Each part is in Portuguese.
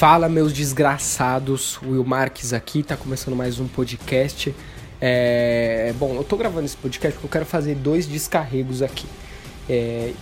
Fala, meus desgraçados. Will Marques aqui, tá começando mais um podcast. É... Bom, eu tô gravando esse podcast porque eu quero fazer dois descarregos aqui. É...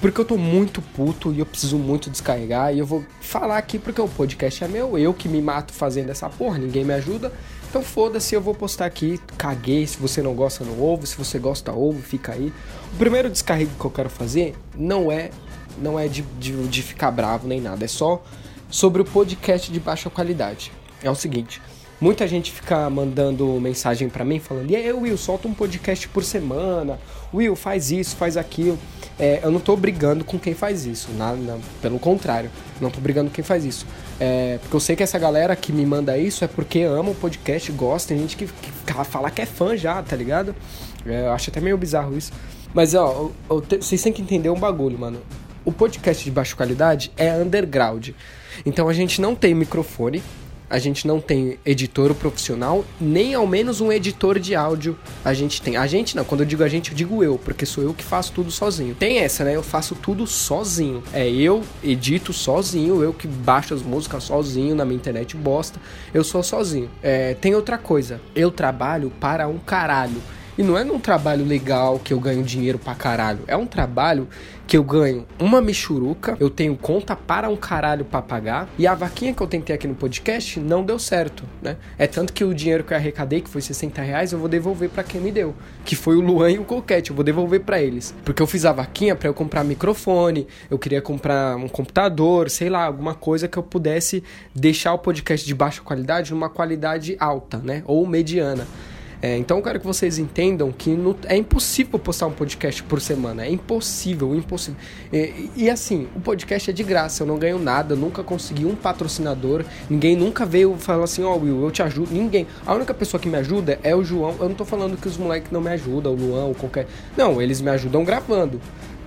Porque eu tô muito puto e eu preciso muito descarregar. E eu vou falar aqui porque o podcast é meu, eu que me mato fazendo essa porra, ninguém me ajuda. Então foda-se, eu vou postar aqui. Caguei. Se você não gosta, não ouve. Se você gosta, ouve, fica aí. O primeiro descarrego que eu quero fazer não é, não é de, de, de ficar bravo nem nada. É só sobre o podcast de baixa qualidade. É o seguinte, muita gente fica mandando mensagem para mim falando: "E aí, Will, solta um podcast por semana. Will, faz isso, faz aquilo". É, eu não tô brigando com quem faz isso, nada, pelo contrário, não tô brigando com quem faz isso. É, porque eu sei que essa galera que me manda isso é porque ama o podcast, gosta, tem gente que, que fala que é fã já, tá ligado? É, eu acho até meio bizarro isso. Mas ó, eu, eu te, vocês têm que entender um bagulho, mano. O podcast de baixa qualidade é underground. Então a gente não tem microfone, a gente não tem editor profissional, nem ao menos um editor de áudio a gente tem. A gente não, quando eu digo a gente, eu digo eu, porque sou eu que faço tudo sozinho. Tem essa, né? Eu faço tudo sozinho. É eu edito sozinho, eu que baixo as músicas sozinho na minha internet bosta. Eu sou sozinho. É, tem outra coisa, eu trabalho para um caralho. E não é num trabalho legal que eu ganho dinheiro pra caralho. É um trabalho que eu ganho uma michuruca, eu tenho conta para um caralho pra pagar. E a vaquinha que eu tentei aqui no podcast não deu certo, né? É tanto que o dinheiro que eu arrecadei, que foi 60 reais, eu vou devolver para quem me deu. Que foi o Luan e o Coquete. Eu vou devolver para eles. Porque eu fiz a vaquinha para eu comprar microfone, eu queria comprar um computador, sei lá, alguma coisa que eu pudesse deixar o podcast de baixa qualidade numa qualidade alta, né? Ou mediana. É, então eu quero que vocês entendam que no, é impossível postar um podcast por semana. É impossível, impossível. E, e, assim, o podcast é de graça, eu não ganho nada, nunca consegui um patrocinador, ninguém nunca veio falar assim, ó oh, Will, eu te ajudo. Ninguém. A única pessoa que me ajuda é o João. Eu não tô falando que os moleques não me ajudam, o Luan ou qualquer. Não, eles me ajudam gravando.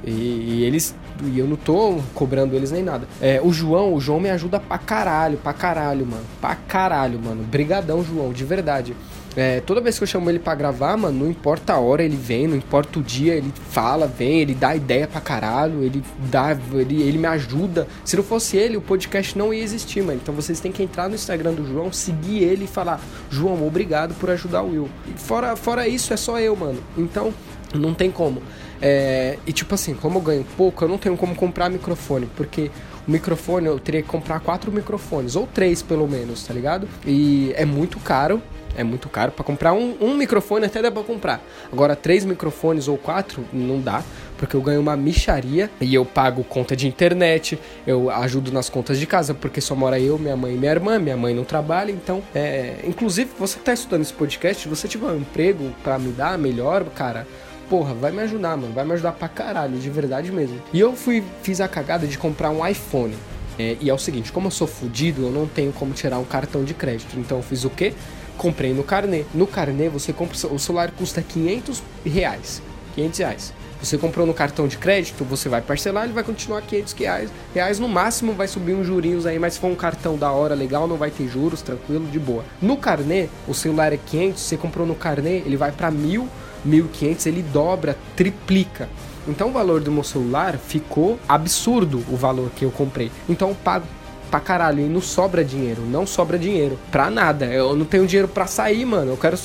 E, e, eles. E eu não tô cobrando eles nem nada. É, o João, o João me ajuda pra caralho, pra caralho, mano. Pra caralho, mano. Brigadão, João, de verdade. É, toda vez que eu chamo ele para gravar, mano, não importa a hora ele vem, não importa o dia, ele fala, vem, ele dá ideia pra caralho, ele dá, ele, ele me ajuda. Se não fosse ele, o podcast não ia existir, mano. Então vocês têm que entrar no Instagram do João, seguir ele e falar: João, obrigado por ajudar o Will. E fora, fora isso, é só eu, mano. Então, não tem como. É, e tipo assim, como eu ganho pouco, eu não tenho como comprar microfone, porque o microfone eu teria que comprar quatro microfones, ou três pelo menos, tá ligado? E é muito caro. É muito caro. para comprar um, um microfone até dá pra comprar. Agora, três microfones ou quatro, não dá. Porque eu ganho uma micharia e eu pago conta de internet, eu ajudo nas contas de casa, porque só mora eu, minha mãe e minha irmã, minha mãe não trabalha, então. É... Inclusive, você tá estudando esse podcast, se você tiver um emprego para me dar melhor, cara, porra, vai me ajudar, mano. Vai me ajudar pra caralho, de verdade mesmo. E eu fui, fiz a cagada de comprar um iPhone. É, e é o seguinte, como eu sou fudido, eu não tenho como tirar um cartão de crédito. Então eu fiz o quê? comprei no carnê. No carnê você compra o celular custa 500 reais. 500 reais. Você comprou no cartão de crédito, você vai parcelar, ele vai continuar 500 reais. reais no máximo vai subir uns jurinhos aí, mas se for um cartão da hora legal, não vai ter juros, tranquilo, de boa. No carnê, o celular é 500, você comprou no carnê, ele vai para 1000, 1500, ele dobra, triplica. Então o valor do meu celular ficou absurdo o valor que eu comprei. Então eu pago pra caralho e não sobra dinheiro, não sobra dinheiro pra nada. Eu não tenho dinheiro pra sair, mano. Eu quero.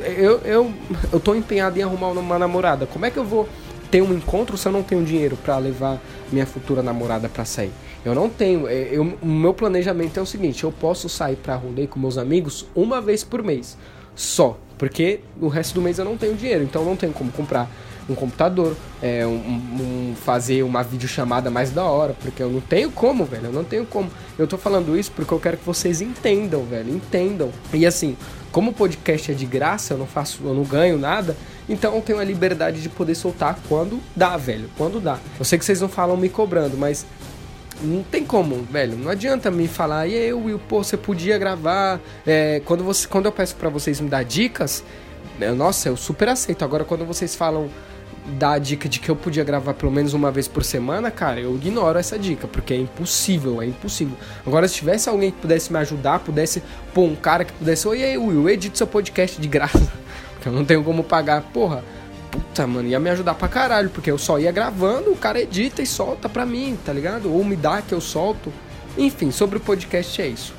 Eu, eu, eu tô empenhado em arrumar uma namorada. Como é que eu vou ter um encontro se eu não tenho dinheiro para levar minha futura namorada para sair? Eu não tenho. É, eu, o meu planejamento é o seguinte: eu posso sair pra rolê com meus amigos uma vez por mês. Só. Porque o resto do mês eu não tenho dinheiro. Então não tenho como comprar um computador, é, um, um, fazer uma videochamada mais da hora, porque eu não tenho como, velho, eu não tenho como. Eu tô falando isso porque eu quero que vocês entendam, velho, entendam. E assim, como o podcast é de graça, eu não faço, eu não ganho nada, então eu tenho a liberdade de poder soltar quando dá, velho, quando dá. Eu sei que vocês não falam me cobrando, mas não tem como, velho. Não adianta me falar, e aí, Will, pô, você podia gravar. É, quando, você, quando eu peço para vocês me dar dicas, nossa, eu super aceito. Agora, quando vocês falam dar a dica de que eu podia gravar pelo menos uma vez por semana, cara, eu ignoro essa dica, porque é impossível, é impossível. Agora, se tivesse alguém que pudesse me ajudar, pudesse pô, um cara que pudesse, oi aí, Will, edite seu podcast de graça, porque eu não tenho como pagar, porra. Puta, mano, ia me ajudar pra caralho, porque eu só ia gravando, o cara edita e solta pra mim, tá ligado? Ou me dá que eu solto. Enfim, sobre o podcast é isso.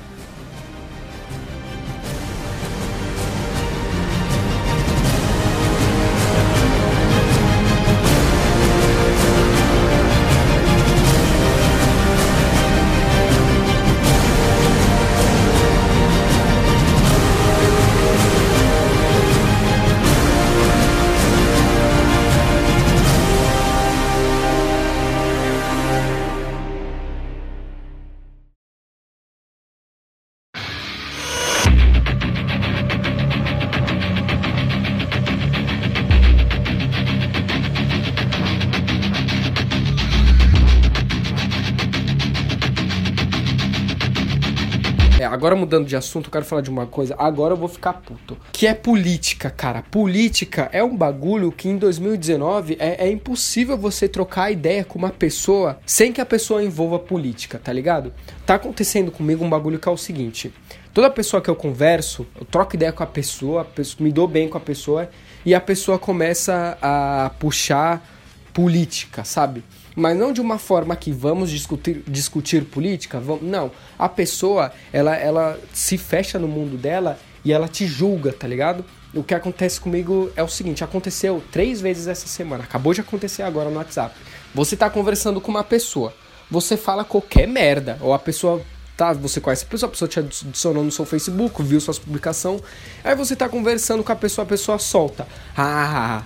Agora mudando de assunto, eu quero falar de uma coisa. Agora eu vou ficar puto. Que é política, cara. Política é um bagulho que em 2019 é, é impossível você trocar ideia com uma pessoa sem que a pessoa envolva política, tá ligado? Tá acontecendo comigo um bagulho que é o seguinte. Toda pessoa que eu converso, eu troco ideia com a pessoa, a pessoa me dou bem com a pessoa e a pessoa começa a puxar política, sabe? Mas não de uma forma que vamos discutir, discutir política, vamos, não. A pessoa, ela, ela se fecha no mundo dela e ela te julga, tá ligado? O que acontece comigo é o seguinte, aconteceu três vezes essa semana, acabou de acontecer agora no WhatsApp. Você tá conversando com uma pessoa, você fala qualquer merda, ou a pessoa tá? Você conhece a pessoa, a pessoa te adicionou no seu Facebook, viu suas publicações, aí você tá conversando com a pessoa, a pessoa solta. Ah,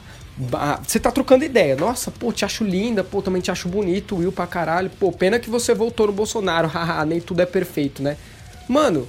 você tá trocando ideia. Nossa, pô, te acho linda, pô, também te acho bonito, Will pra caralho. Pô, pena que você voltou no Bolsonaro, haha, nem tudo é perfeito, né? Mano,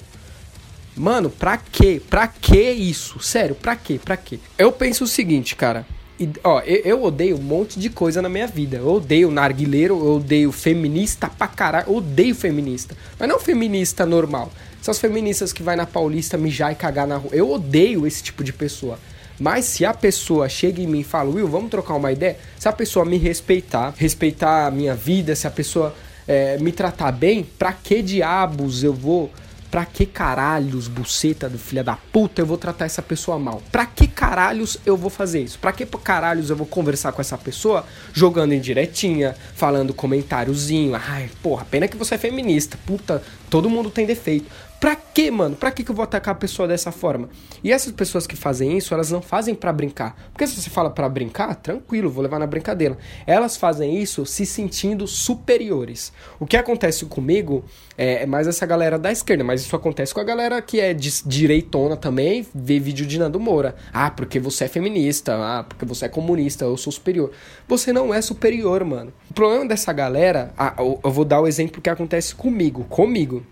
mano, pra quê? Pra que isso? Sério, pra quê? Pra quê? Eu penso o seguinte, cara. E, ó, eu, eu, odeio um monte de coisa na minha vida. Eu odeio narguileiro, eu odeio feminista pra caralho. Eu odeio feminista. Mas não feminista normal. São as feministas que vai na Paulista mijar e cagar na rua. Eu odeio esse tipo de pessoa. Mas se a pessoa chega em mim e fala, Will, vamos trocar uma ideia, se a pessoa me respeitar, respeitar a minha vida, se a pessoa é, me tratar bem, pra que diabos eu vou Pra que caralhos, buceta do filho da puta, eu vou tratar essa pessoa mal? Pra que caralhos eu vou fazer isso? Pra que caralhos eu vou conversar com essa pessoa jogando em diretinha, falando comentáriozinho? Ai, porra, pena que você é feminista. Puta, todo mundo tem defeito. Pra que, mano? Pra que, que eu vou atacar a pessoa dessa forma? E essas pessoas que fazem isso, elas não fazem para brincar. Porque se você fala para brincar, tranquilo, vou levar na brincadeira. Elas fazem isso se sentindo superiores. O que acontece comigo é, é mais essa galera da esquerda, mas isso acontece com a galera que é direitona também, vê vídeo de Nando Moura. Ah, porque você é feminista, ah, porque você é comunista, eu sou superior. Você não é superior, mano. O problema dessa galera, ah, eu vou dar o exemplo que acontece comigo, comigo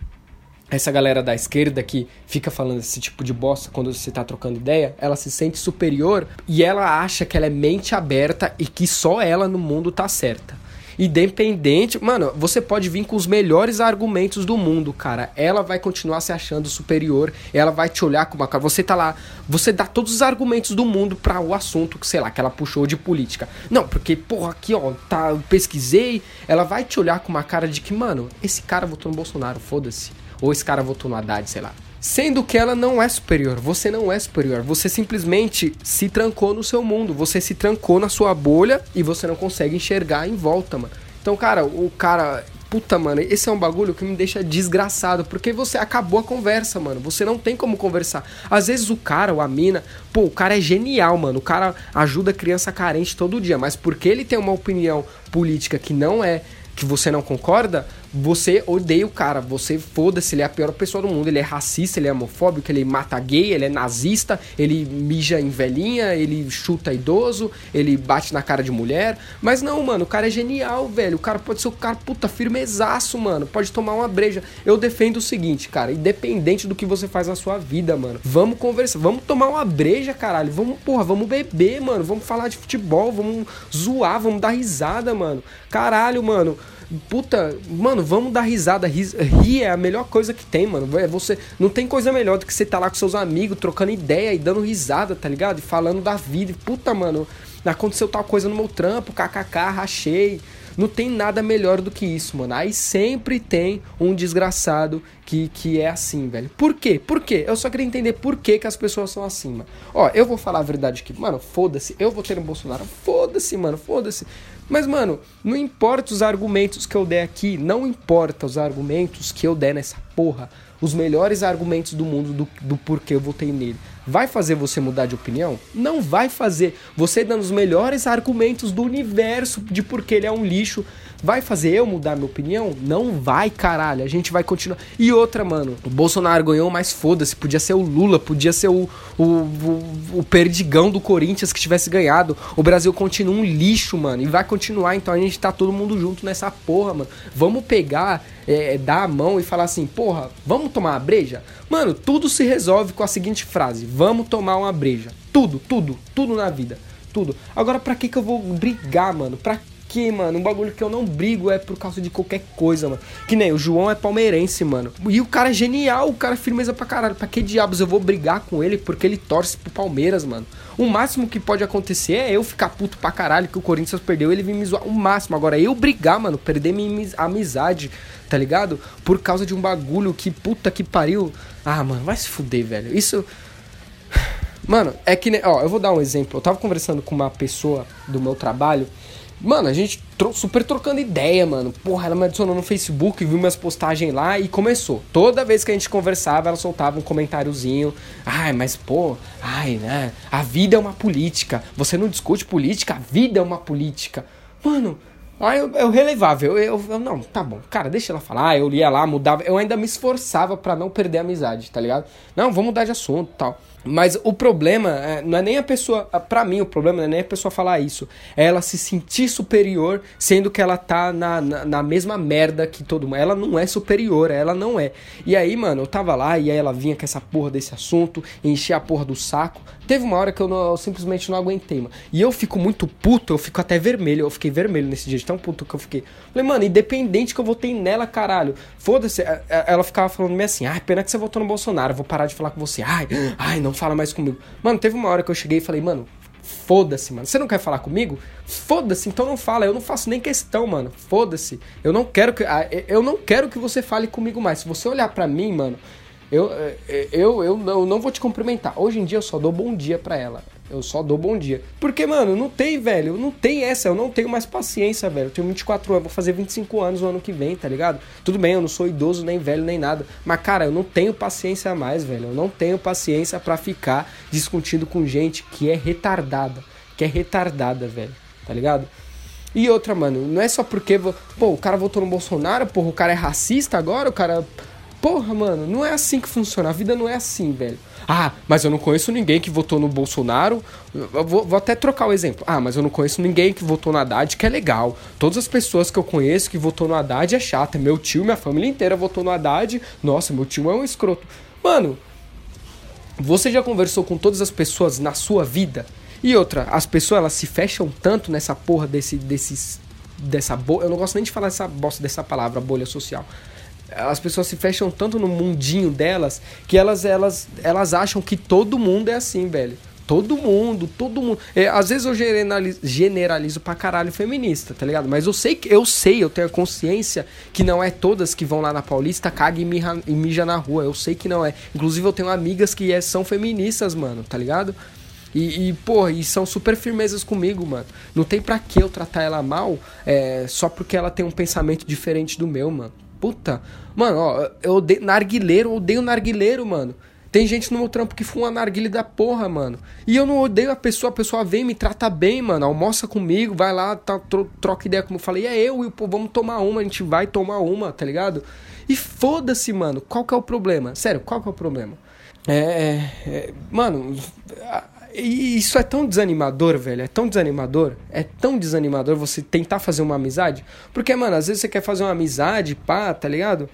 essa galera da esquerda que fica falando esse tipo de bosta quando você tá trocando ideia, ela se sente superior e ela acha que ela é mente aberta e que só ela no mundo tá certa. Independente, mano, você pode vir com os melhores argumentos do mundo, cara. Ela vai continuar se achando superior, ela vai te olhar com uma cara. Você tá lá, você dá todos os argumentos do mundo para o assunto que, sei lá, que ela puxou de política. Não, porque, porra, aqui, ó, tá, pesquisei. Ela vai te olhar com uma cara de que, mano, esse cara votou no Bolsonaro, foda-se. Ou esse cara votou no Haddad, sei lá. Sendo que ela não é superior, você não é superior, você simplesmente se trancou no seu mundo, você se trancou na sua bolha e você não consegue enxergar em volta, mano. Então, cara, o cara, puta, mano, esse é um bagulho que me deixa desgraçado, porque você acabou a conversa, mano. Você não tem como conversar. Às vezes o cara ou a mina, pô, o cara é genial, mano. O cara ajuda criança carente todo dia, mas porque ele tem uma opinião política que não é que você não concorda, você odeia o cara, você foda-se, ele é a pior pessoa do mundo, ele é racista, ele é homofóbico, ele mata gay, ele é nazista, ele mija em velhinha, ele chuta idoso, ele bate na cara de mulher. Mas não, mano, o cara é genial, velho. O cara pode ser o cara, puta, firmezaço, mano. Pode tomar uma breja. Eu defendo o seguinte, cara, independente do que você faz na sua vida, mano. Vamos conversar, vamos tomar uma breja, caralho. Vamos, porra, vamos beber, mano. Vamos falar de futebol, vamos zoar, vamos dar risada, mano. Caralho, mano. Puta, mano, vamos dar risada. Rir é a melhor coisa que tem, mano. É você não tem coisa melhor do que você tá lá com seus amigos, trocando ideia e dando risada, tá ligado? E falando da vida. Puta, mano, aconteceu tal coisa no meu trampo, kkk, rachei. Não tem nada melhor do que isso, mano. Aí sempre tem um desgraçado que, que é assim, velho. Por quê? Por quê? Eu só queria entender por que, que as pessoas são assim, mano. Ó, eu vou falar a verdade aqui. Mano, foda-se. Eu vou ter um Bolsonaro. Foda-se, mano. Foda-se. Mas, mano, não importa os argumentos que eu der aqui. Não importa os argumentos que eu der nessa porra. Os melhores argumentos do mundo do, do porquê eu votei nele vai fazer você mudar de opinião? Não vai fazer. Você dando os melhores argumentos do universo de porque ele é um lixo, vai fazer eu mudar minha opinião? Não vai, caralho. A gente vai continuar. E outra, mano, o Bolsonaro ganhou, mas foda-se. Podia ser o Lula, podia ser o, o, o, o perdigão do Corinthians que tivesse ganhado. O Brasil continua um lixo, mano. E vai continuar. Então a gente tá todo mundo junto nessa porra, mano. Vamos pegar, é, dar a mão e falar assim, porra, vamos tomar uma breja? Mano, tudo se resolve com a seguinte frase: vamos tomar uma breja. Tudo, tudo, tudo na vida. Tudo. Agora, pra que que eu vou brigar, mano? Pra que, mano? Um bagulho que eu não brigo é por causa de qualquer coisa, mano. Que nem o João é palmeirense, mano. E o cara é genial, o cara é firmeza pra caralho. Pra que diabos eu vou brigar com ele porque ele torce pro Palmeiras, mano? O máximo que pode acontecer é eu ficar puto pra caralho que o Corinthians perdeu, ele vir me zoar. O máximo. Agora, eu brigar, mano, perder minha amizade, tá ligado? Por causa de um bagulho que puta que pariu. Ah, mano, vai se fuder, velho. Isso. Mano, é que. Ó, eu vou dar um exemplo. Eu tava conversando com uma pessoa do meu trabalho Mano, a gente tro super trocando ideia, mano. Porra, ela me adicionou no Facebook, viu minhas postagens lá e começou. Toda vez que a gente conversava, ela soltava um comentáriozinho. Ai, mas pô, ai, né? A vida é uma política. Você não discute política, a vida é uma política. Mano, Aí eu, eu relevava, eu, eu, eu, não, tá bom, cara, deixa ela falar, eu lia lá, mudava, eu ainda me esforçava para não perder a amizade, tá ligado? Não, vamos mudar de assunto tal. Mas o problema é, não é nem a pessoa. para mim, o problema não é nem a pessoa falar isso. É ela se sentir superior, sendo que ela tá na, na, na, mesma merda que todo mundo. Ela não é superior, ela não é. E aí, mano, eu tava lá e aí ela vinha com essa porra desse assunto, encher a porra do saco. Teve uma hora que eu, não, eu simplesmente não aguentei, mano. E eu fico muito puto, eu fico até vermelho. Eu fiquei vermelho nesse dia, de tão puto que eu fiquei. Falei, mano, independente que eu votei nela, caralho. Foda-se. É, é, ela ficava falando meio assim, ai, pena que você votou no Bolsonaro, eu vou parar de falar com você. Ai, ai, não fala mais comigo. Mano, teve uma hora que eu cheguei e falei, mano, foda-se, mano. Você não quer falar comigo? Foda-se, então não fala. Eu não faço nem questão, mano. Foda-se. Eu não quero que ah, eu não quero que você fale comigo mais. Se você olhar para mim, mano, eu, eu, eu, eu, não, eu não vou te cumprimentar. Hoje em dia eu só dou bom dia pra ela. Eu só dou bom dia. Porque, mano, não tem, velho. Não tem essa. Eu não tenho mais paciência, velho. Eu tenho 24 anos, vou fazer 25 anos no ano que vem, tá ligado? Tudo bem, eu não sou idoso, nem velho, nem nada. Mas, cara, eu não tenho paciência mais, velho. Eu não tenho paciência para ficar discutindo com gente que é retardada. Que é retardada, velho. Tá ligado? E outra, mano, não é só porque. Pô, o cara votou no Bolsonaro, porra, o cara é racista agora, o cara. Porra, mano, não é assim que funciona. A vida não é assim, velho. Ah, mas eu não conheço ninguém que votou no Bolsonaro. Vou, vou, até trocar o exemplo. Ah, mas eu não conheço ninguém que votou no Haddad, que é legal. Todas as pessoas que eu conheço que votou no Haddad é chata. Meu tio, minha família inteira votou no Haddad. Nossa, meu tio é um escroto. Mano, você já conversou com todas as pessoas na sua vida? E outra, as pessoas elas se fecham tanto nessa porra desse, desses, dessa bolha. Eu não gosto nem de falar essa bosta dessa palavra, bolha social as pessoas se fecham tanto no mundinho delas que elas elas elas acham que todo mundo é assim, velho. Todo mundo, todo mundo. É, às vezes eu generalizo, generalizo pra caralho feminista, tá ligado? Mas eu sei que eu sei, eu tenho a consciência que não é todas que vão lá na Paulista, caga e mija, e mija na rua. Eu sei que não é. Inclusive eu tenho amigas que é, são feministas, mano, tá ligado? E, e, pô, e são super firmezas comigo, mano. Não tem pra que eu tratar ela mal é, só porque ela tem um pensamento diferente do meu, mano. Puta. Mano, ó, eu odeio narguileiro, odeio narguileiro, mano. Tem gente no meu trampo que fuma narguile da porra, mano. E eu não odeio a pessoa, a pessoa vem me trata bem, mano. Almoça comigo, vai lá, tá, tro, troca ideia como eu falei. É eu e pô, vamos tomar uma, a gente vai tomar uma, tá ligado? E foda-se, mano. Qual que é o problema? Sério, qual que é o problema? É. é, é mano, e isso é tão desanimador, velho. É tão desanimador. É tão desanimador você tentar fazer uma amizade. Porque, mano, às vezes você quer fazer uma amizade, pá, tá ligado?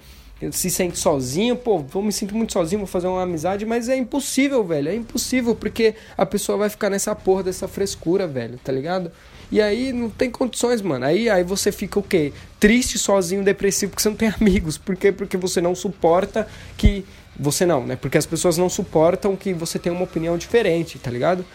Se sente sozinho, pô, eu me sinto muito sozinho, vou fazer uma amizade, mas é impossível, velho. É impossível, porque a pessoa vai ficar nessa porra dessa frescura, velho, tá ligado? E aí não tem condições, mano. Aí, aí você fica o quê? Triste, sozinho, depressivo, porque você não tem amigos. Por quê? Porque você não suporta que você não, né? Porque as pessoas não suportam que você tenha uma opinião diferente, tá ligado?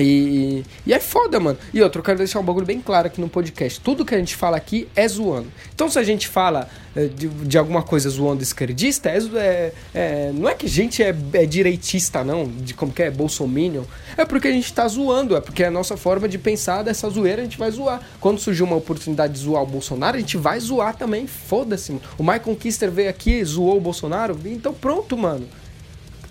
E, e é foda, mano. E outro, eu quero deixar um bagulho bem claro aqui no podcast. Tudo que a gente fala aqui é zoando. Então, se a gente fala é, de, de alguma coisa zoando esquerdista, é, é, é, não é que a gente é, é, direitista, não, de como que é, bolsominion. É porque a gente tá zoando, é porque é a nossa forma de pensar dessa zoeira, a gente vai zoar. Quando surgiu uma oportunidade de zoar o Bolsonaro, a gente vai zoar também. Foda-se, mano. O Michael Kister veio aqui, zoou o Bolsonaro, então pronto, mano.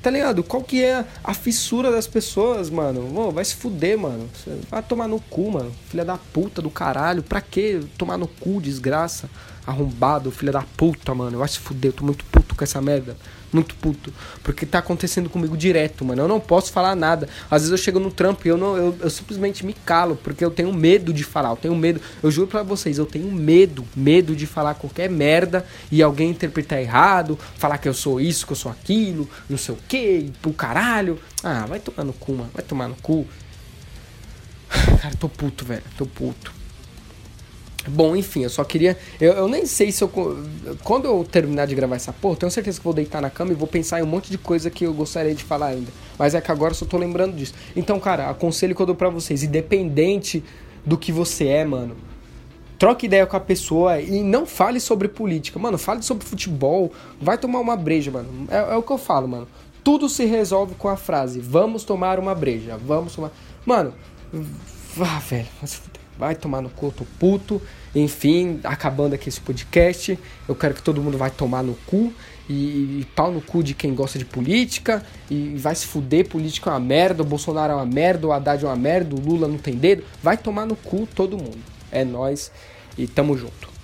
Tá ligado? Qual que é a fissura das pessoas, mano? Mano, vai se fuder, mano. Vai tomar no cu, mano. Filha da puta do caralho. Pra que tomar no cu, desgraça? Arrombado, filha da puta, mano. Vai se fuder. Eu tô muito puto com essa merda muito puto. Porque tá acontecendo comigo direto, mano. Eu não posso falar nada. Às vezes eu chego no trampo e eu, não, eu, eu simplesmente me calo, porque eu tenho medo de falar. Eu tenho medo. Eu juro pra vocês, eu tenho medo, medo de falar qualquer merda e alguém interpretar errado, falar que eu sou isso, que eu sou aquilo, não sei o que, pro caralho. Ah, vai tomar no cu, mano. Vai tomar no cu. Cara, tô puto, velho. Tô puto. Bom, enfim, eu só queria. Eu, eu, nem sei se eu. Quando eu terminar de gravar essa porra, tenho certeza que vou deitar na cama e vou pensar em um monte de coisa que eu gostaria de falar ainda. Mas é que agora eu só tô lembrando disso. Então, cara, aconselho que eu dou pra vocês, independente do que você é, mano. Troque ideia com a pessoa e não fale sobre política. Mano, fale sobre futebol. Vai tomar uma breja, mano. É, é o que eu falo, mano. Tudo se resolve com a frase: Vamos tomar uma breja. Vamos tomar. Mano, vá, velho. Vai tomar no cu, tô puto. Enfim, acabando aqui esse podcast. Eu quero que todo mundo vai tomar no cu. E, e, pau no cu de quem gosta de política. E vai se fuder, política é uma merda. O Bolsonaro é uma merda, o Haddad é uma merda, o Lula não tem dedo. Vai tomar no cu todo mundo. É nós e tamo junto.